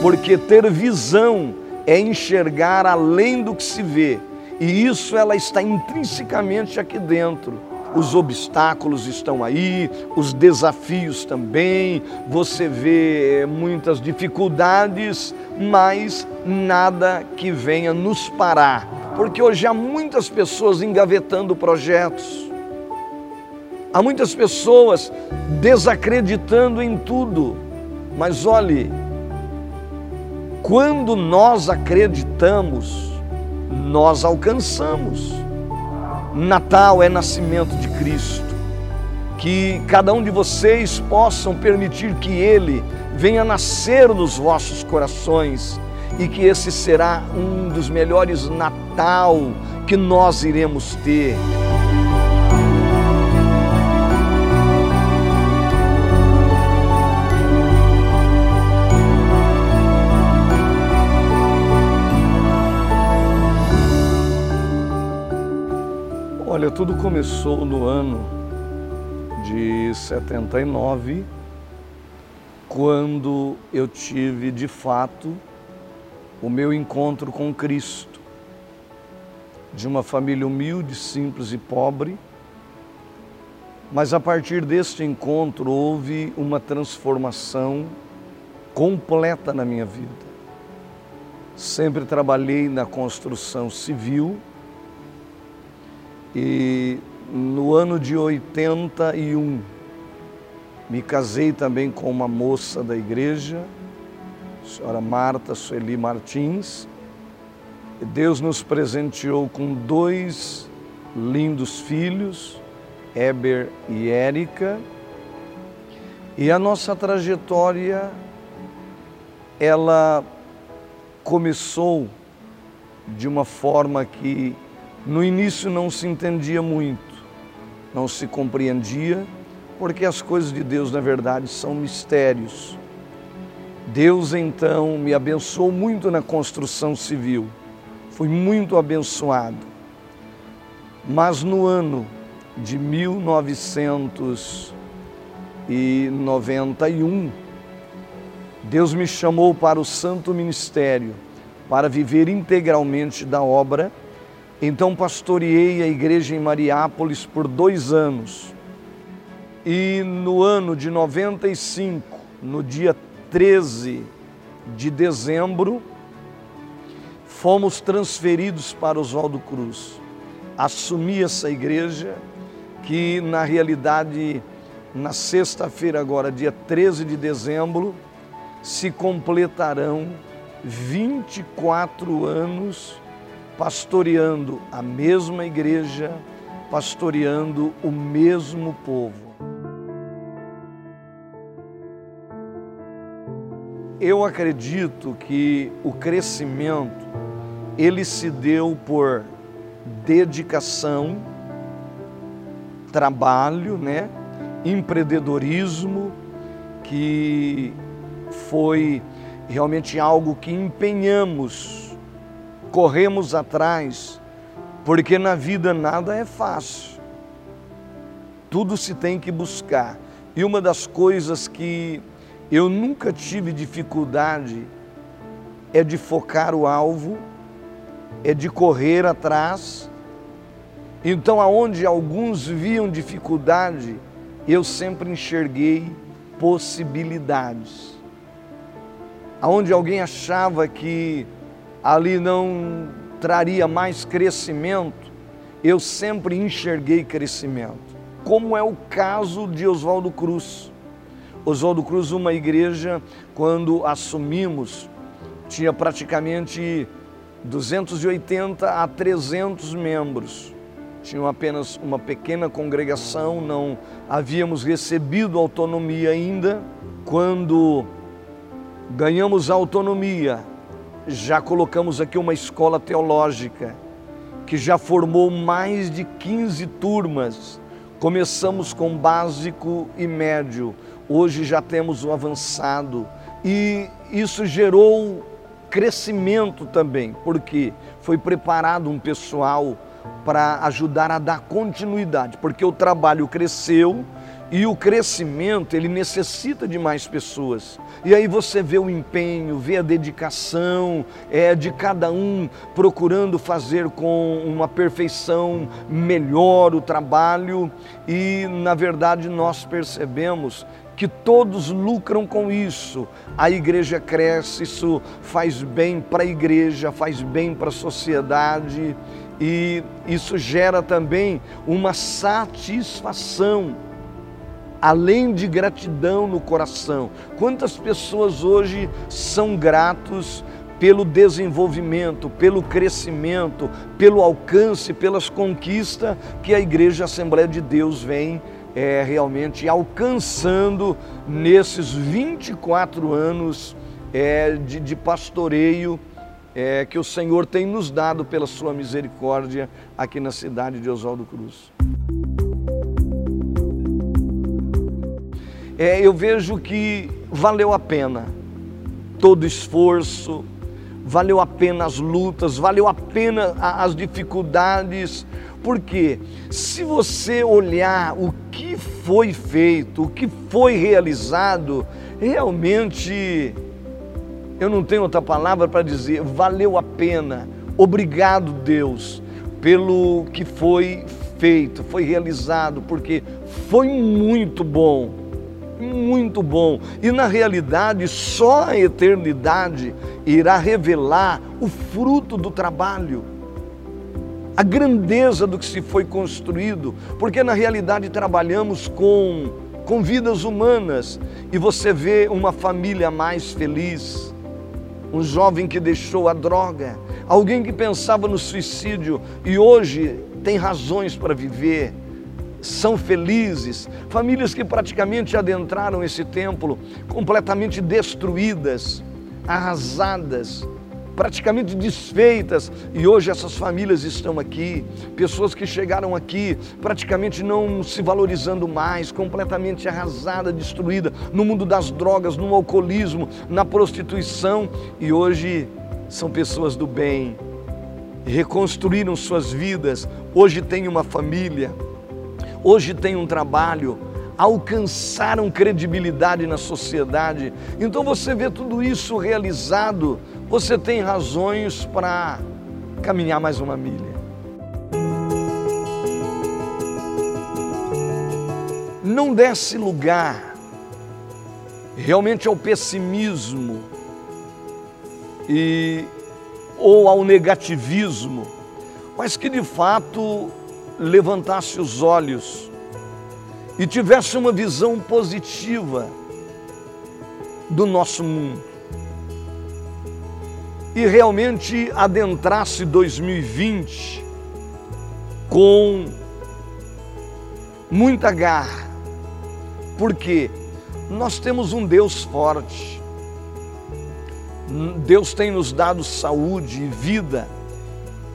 porque ter visão é enxergar além do que se vê, e isso ela está intrinsecamente aqui dentro. Os obstáculos estão aí, os desafios também, você vê muitas dificuldades, mas nada que venha nos parar, porque hoje há muitas pessoas engavetando projetos, há muitas pessoas desacreditando em tudo, mas olhe, quando nós acreditamos, nós alcançamos. Natal é nascimento de Cristo. Que cada um de vocês possam permitir que Ele venha nascer nos vossos corações e que esse será um dos melhores Natal que nós iremos ter. Olha, tudo começou no ano de 79, quando eu tive de fato o meu encontro com Cristo. De uma família humilde, simples e pobre, mas a partir deste encontro houve uma transformação completa na minha vida. Sempre trabalhei na construção civil e no ano de 81, me casei também com uma moça da igreja, a senhora Marta Sueli Martins. Deus nos presenteou com dois lindos filhos, Eber e Érica. E a nossa trajetória, ela começou de uma forma que no início não se entendia muito, não se compreendia, porque as coisas de Deus, na verdade, são mistérios. Deus então me abençoou muito na construção civil, fui muito abençoado. Mas no ano de 1991, Deus me chamou para o santo ministério, para viver integralmente da obra então pastoreei a igreja em Mariápolis por dois anos. E no ano de 95, no dia 13 de dezembro, fomos transferidos para Oswaldo Cruz. Assumi essa igreja que na realidade na sexta-feira agora, dia 13 de dezembro, se completarão 24 anos pastoreando a mesma igreja, pastoreando o mesmo povo. Eu acredito que o crescimento ele se deu por dedicação, trabalho, né? empreendedorismo, que foi realmente algo que empenhamos corremos atrás, porque na vida nada é fácil. Tudo se tem que buscar. E uma das coisas que eu nunca tive dificuldade é de focar o alvo, é de correr atrás. Então, aonde alguns viam dificuldade, eu sempre enxerguei possibilidades. Aonde alguém achava que ali não traria mais crescimento, eu sempre enxerguei crescimento. Como é o caso de Oswaldo Cruz. Oswaldo Cruz, uma igreja, quando assumimos, tinha praticamente 280 a 300 membros. Tinham apenas uma pequena congregação, não havíamos recebido autonomia ainda. Quando ganhamos autonomia, já colocamos aqui uma escola teológica que já formou mais de 15 turmas. Começamos com básico e médio, hoje já temos o avançado e isso gerou crescimento também, porque foi preparado um pessoal para ajudar a dar continuidade, porque o trabalho cresceu E o crescimento, ele necessita de mais pessoas. E aí você vê o empenho, vê a dedicação é, de cada um procurando fazer com uma perfeição melhor o trabalho. E, na verdade, nós percebemos que todos lucram com isso. A igreja cresce, isso faz bem para a igreja, faz bem para a sociedade e isso gera também uma satisfação além de gratidão no coração. Quantas pessoas hoje são gratos pelo desenvolvimento, pelo crescimento, pelo alcance, pelas conquistas que a Igreja Assembleia de Deus vem é, realmente alcançando nesses 24 anos é, de, de pastoreio é, que o Senhor tem nos dado pela sua misericórdia aqui na cidade de Oswaldo Cruz. É, eu vejo que valeu a pena todo esforço, valeu a pena as lutas, valeu a pena as dificuldades, porque se você olhar o que foi feito, o que foi realizado, realmente, eu não tenho outra palavra para dizer, valeu a pena. Obrigado, Deus, pelo que foi feito, foi realizado, porque foi muito bom muito bom. E na realidade, só a eternidade irá revelar o fruto do trabalho, a grandeza do que se foi construído, porque na realidade trabalhamos com, com vidas humanas. E você vê uma família mais feliz, um jovem que deixou a droga, alguém que pensava no suicídio e hoje tem razões para viver são felizes, famílias que praticamente adentraram esse templo completamente destruídas, arrasadas, praticamente desfeitas, e hoje essas famílias estão aqui, pessoas que chegaram aqui praticamente não se valorizando mais, completamente arrasada, destruída no mundo das drogas, no alcoolismo, na prostituição, e hoje são pessoas do bem, reconstruíram suas vidas, hoje têm uma família hoje têm um trabalho, alcançaram credibilidade na sociedade. Então você vê tudo isso realizado, você tem razões para caminhar mais uma milha. Não desse lugar realmente ao pessimismo e ou ao negativismo, mas que de fato levantasse os olhos e tivesse uma visão positiva do nosso mundo. E realmente adentrasse 2020 com muita garra, porque nós temos um Deus forte, Deus tem nos dado saúde e vida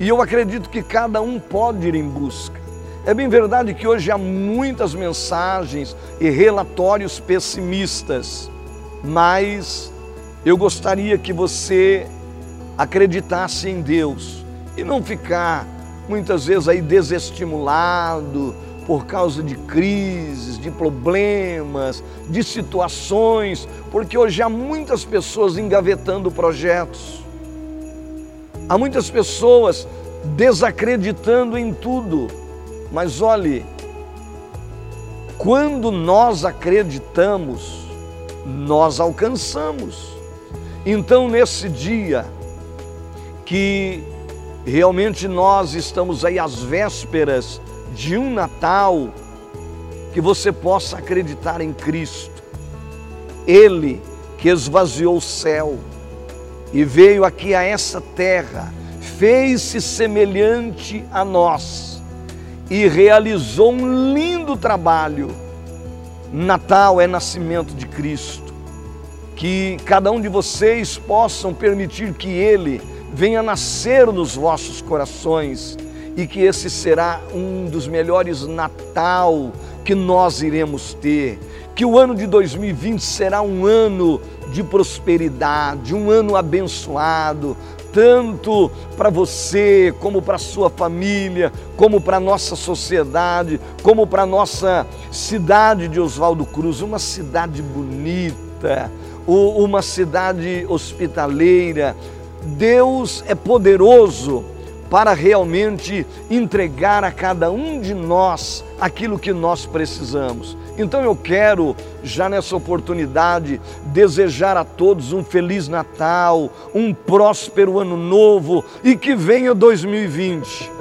e eu acredito que cada um pode ir em busca. É bem verdade que hoje há muitas mensagens e relatórios pessimistas, mas eu gostaria que você acreditasse em Deus e não ficar muitas vezes aí desestimulado por causa de crises, de problemas, de situações, porque hoje há muitas pessoas engavetando projetos Há muitas pessoas desacreditando em tudo, mas olhe, quando nós acreditamos, nós alcançamos. Então, nesse dia que realmente nós estamos aí às vésperas de um Natal, que você possa acreditar em Cristo, Ele que esvaziou o céu, e veio aqui a essa terra, fez-se semelhante a nós e realizou um lindo trabalho. Natal é nascimento de Cristo. Que cada um de vocês possam permitir que Ele venha nascer nos vossos corações e que esse será um dos melhores Natal que nós iremos ter. Que o ano de 2020 será um ano de prosperidade, um ano abençoado, tanto para você, como para sua família, como para nossa sociedade, como para nossa cidade de Oswaldo Cruz, uma cidade bonita, uma cidade hospitaleira. Deus é poderoso para realmente entregar a cada um de nós aquilo que nós precisamos. Então eu quero, já nessa oportunidade, desejar a todos um feliz Natal, um próspero ano novo e que venha 2020